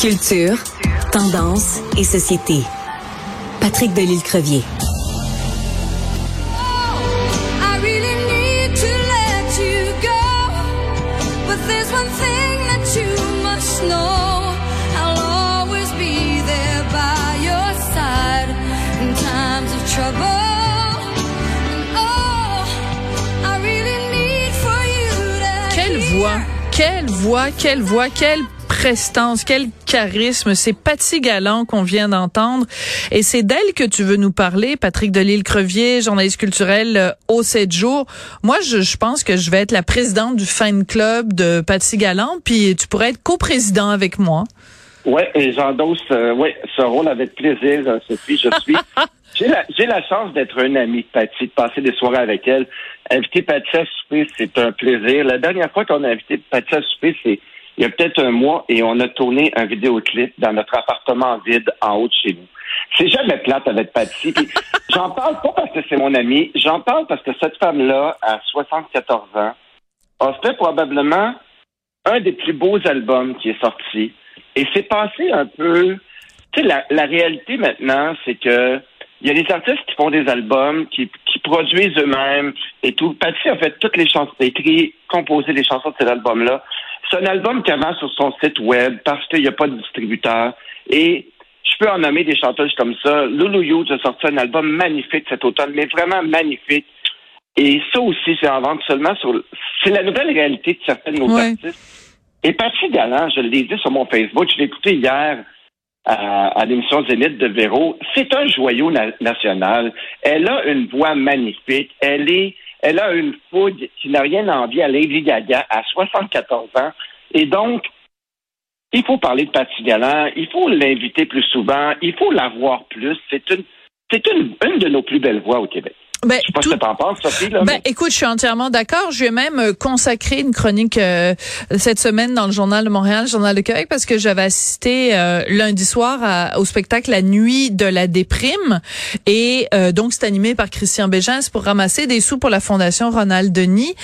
Culture, tendance et société. Patrick Delisle-Crevier. I really need to let you go. But there's one thing that you must know. I'll always be there by your side in times of trouble. And oh, I really need for you to Quelle voix, quelle voix, quelle voix, quelle prestance, quel charisme. C'est Patty Galland qu'on vient d'entendre. Et c'est d'elle que tu veux nous parler, Patrick Delisle-Crevier, journaliste culturel euh, au 7 jours. Moi, je, je pense que je vais être la présidente du fan club de Patty Galland, puis tu pourrais être coprésident avec moi. Oui, et j'endosse euh, ouais, ce rôle avec plaisir, euh, Sophie. Je suis. J'ai la, j'ai la chance d'être un ami de Patty, de passer des soirées avec elle. Inviter Patty à souper, c'est un plaisir. La dernière fois qu'on a invité Patty à souper, c'est il y a peut-être un mois et on a tourné un vidéoclip dans notre appartement vide en haut de chez nous. C'est jamais plate avec. Puis J'en parle pas parce que c'est mon ami, j'en parle parce que cette femme-là, à 74 ans, a fait probablement un des plus beaux albums qui est sorti. Et c'est passé un peu. Tu sais, la, la réalité maintenant, c'est que il y a des artistes qui font des albums, qui, qui produisent eux-mêmes et tout. Patty a fait toutes les chansons, écrit, composé les chansons de cet album-là. C'est un album qui avance sur son site web parce qu'il n'y a pas de distributeur. Et je peux en nommer des chanteuses comme ça. Lulu Hughes a sorti un album magnifique cet automne, mais vraiment magnifique. Et ça aussi, c'est en vente seulement sur. C'est la nouvelle réalité de certaines de nos Ouais. artistes. Et Patrick Galland, je l'ai dit sur mon Facebook, je l'ai écouté hier à, à l'émission Zénith de Véro. C'est un joyau na- national. Elle a une voix magnifique. Elle est, elle a une fougue qui n'a rien à envier à Lady Gaga à 74 ans. Et donc, il faut parler de Patrick Galland. Il faut l'inviter plus souvent. Il faut la voir plus. C'est une, c'est une, une de nos plus belles voix au Québec. Ben, Je sais pas tout- ce que t'en penses, Sophie, là. Ben, mais- écoute, je suis entièrement d'accord. Je vais même euh, consacrer une chronique euh, cette semaine dans le Journal de Montréal, le Journal de Québec, parce que j'avais assisté euh, lundi soir à- au spectacle La Nuit de la déprime. Et euh, donc, c'est animé par Christian Bégin. C'est pour ramasser des sous pour la Fondation Ronald Denis.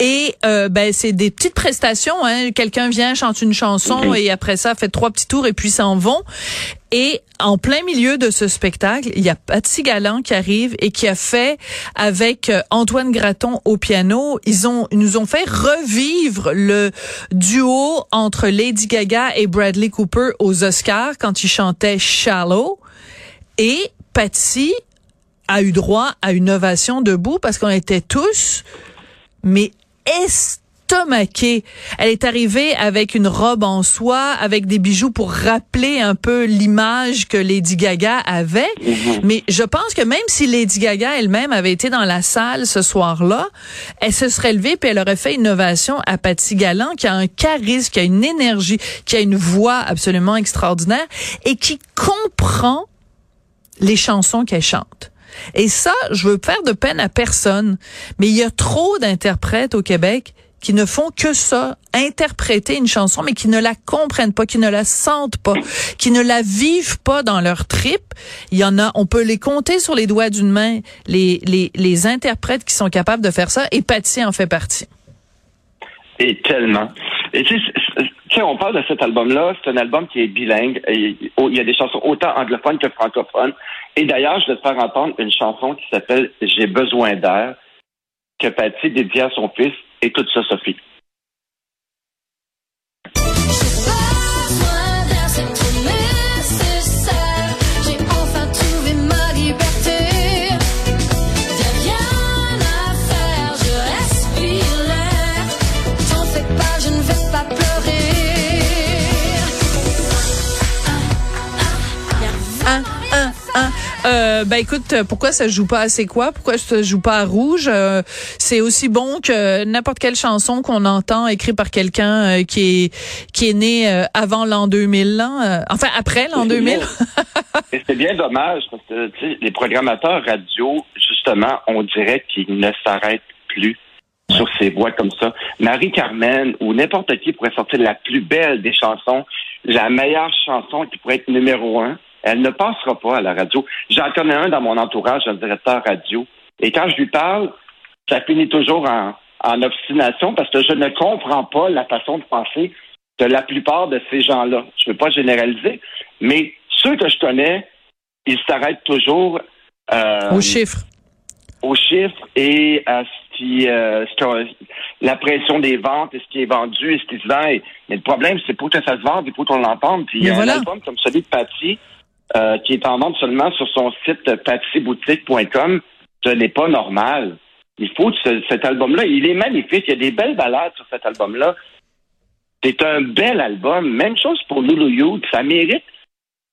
Et euh, ben c'est des petites prestations. Hein. Quelqu'un vient, chante une chanson et après ça fait trois petits tours et puis s'en vont. Et en plein milieu de ce spectacle, il y a Patsy Galland qui arrive et qui a fait avec euh, Antoine Graton au piano. Ils ont ils nous ont fait revivre le duo entre Lady Gaga et Bradley Cooper aux Oscars quand ils chantaient Shallow. Et Patsy a eu droit à une ovation debout parce qu'on était tous mais estomaquée. Elle est arrivée avec une robe en soie, avec des bijoux pour rappeler un peu l'image que Lady Gaga avait. Mais je pense que même si Lady Gaga elle-même avait été dans la salle ce soir-là, elle se serait levée puis elle aurait fait une ovation à Patty Galland qui a un charisme, qui a une énergie, qui a une voix absolument extraordinaire et qui comprend les chansons qu'elle chante. Et ça, je veux faire de peine à personne, mais il y a trop d'interprètes au Québec qui ne font que ça, interpréter une chanson, mais qui ne la comprennent pas, qui ne la sentent pas, qui ne la vivent pas dans leur trip. Il y en a, on peut les compter sur les doigts d'une main, les, les, les interprètes qui sont capables de faire ça, et Patty en fait partie. Et tellement. Tu on parle de cet album-là, c'est un album qui est bilingue. Et il y a des chansons autant anglophones que francophones. Et d'ailleurs, je vais te faire entendre une chanson qui s'appelle J'ai besoin d'air, que Patty dédie à son fils. Et tout ça, Sophie. Euh, ben écoute, pourquoi ça joue pas à c'est quoi? Pourquoi ça joue pas à rouge? Euh, C'est aussi bon que n'importe quelle chanson qu'on entend écrite par quelqu'un euh, qui est qui est né avant l'an 2000, là. Euh, enfin après l'an 2000. Et c'est bien dommage parce que les programmateurs radio, justement, on dirait qu'ils ne s'arrêtent plus sur ces voix comme ça. Marie-Carmen ou n'importe qui pourrait sortir la plus belle des chansons, la meilleure chanson qui pourrait être numéro un. Elle ne passera pas à la radio. J'en connais un dans mon entourage, un directeur radio. Et quand je lui parle, ça finit toujours en, en obstination parce que je ne comprends pas la façon de penser de la plupart de ces gens-là. Je ne veux pas généraliser, mais ceux que je connais, ils s'arrêtent toujours euh, Aux chiffres. aux chiffres et à ce qui, euh, ce la pression des ventes et ce qui est vendu et ce qui se vend. Et- mais le problème, c'est pour que ça se vende, il faut qu'on l'entende. Puis il y a voilà. un album comme celui de Patty euh, qui est en vente seulement sur son site euh, pattyboutique.com. Ce n'est pas normal. Il faut ce- cet album-là, il est magnifique. Il y a des belles balades sur cet album-là. C'est un bel album. Même chose pour Lulu Youth. Ça mérite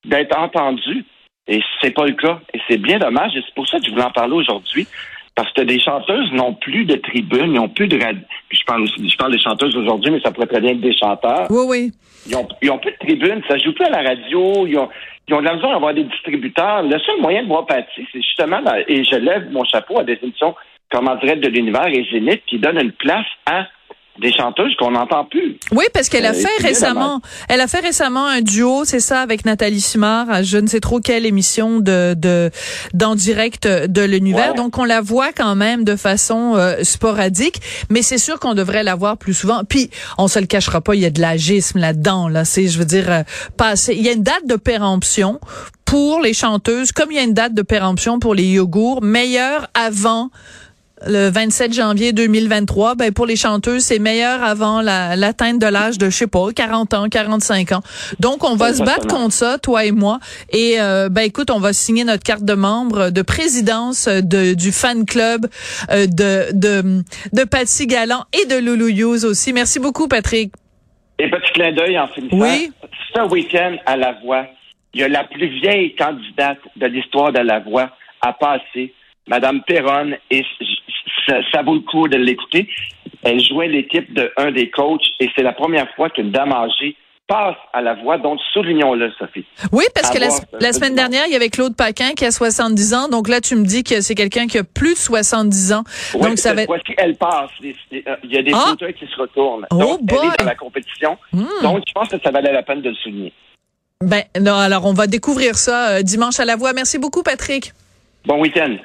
d'être entendu. Et c'est pas le cas. Et c'est bien dommage. Et c'est pour ça que je voulais en parler aujourd'hui. Parce que des chanteuses n'ont plus de tribune, ils n'ont plus de radio. Puis je parle aussi, je parle des chanteuses aujourd'hui, mais ça pourrait très bien être des chanteurs. Oui, oui. Ils ont, ils ont plus de tribune, ça joue plus à la radio, ils ont, ils ont de la misère à avoir des distributeurs. Le seul moyen de voir Patsy, c'est justement, et je lève mon chapeau à des émissions comme en direct de l'univers et Zénith qui donnent une place à des chanteuses qu'on n'entend plus. Oui, parce qu'elle a Euh, fait récemment, elle a fait récemment un duo, c'est ça, avec Nathalie Simard, à je ne sais trop quelle émission de de d'en direct de l'univers. Ouais. Donc on la voit quand même de façon euh, sporadique, mais c'est sûr qu'on devrait la voir plus souvent. Puis on se le cachera pas, il y a de l'agisme là-dedans. Là, c'est, je veux dire, euh, passer. Il y a une date de péremption pour les chanteuses, comme il y a une date de péremption pour les yogourts, meilleure avant le 27 janvier 2023, ben pour les chanteuses, c'est meilleur avant la- l'atteinte de l'âge de, je sais pas, 40 ans, 45 ans. Donc, on va se battre contre ça, toi et moi. Et, euh, ben écoute, on va signer notre carte de membre de présidence de, du fan club euh, de, de, de Patsy Galland et de Loulou Hughes aussi. Merci beaucoup, Patrick. Et petit clin d'œil en finissant. Oui. Ce week-end à La Voix, il y a la plus vieille candidate de l'histoire de La Voix à passer, Madame Perron, et ça, ça vaut le coup de l'écouter. Elle jouait l'équipe de un des coachs et c'est la première fois qu'une dame âgée passe à La Voix, donc soulignons-le, Sophie. Oui, parce À que la, voir, la euh, semaine dernière, il y avait Claude Paquin qui a 70 ans. Donc là, tu me dis que c'est quelqu'un qui a plus de 70 ans. Oui, donc ça va être... elle passe. Euh, Il y a des Ah! fauteuils qui se retournent. Oh donc, elle boy! est dans la compétition. Hmm. Donc, je pense que ça valait la peine de le souligner. Ben non, alors on va découvrir ça euh, dimanche à la voix. Merci beaucoup, Patrick. Bon week-end.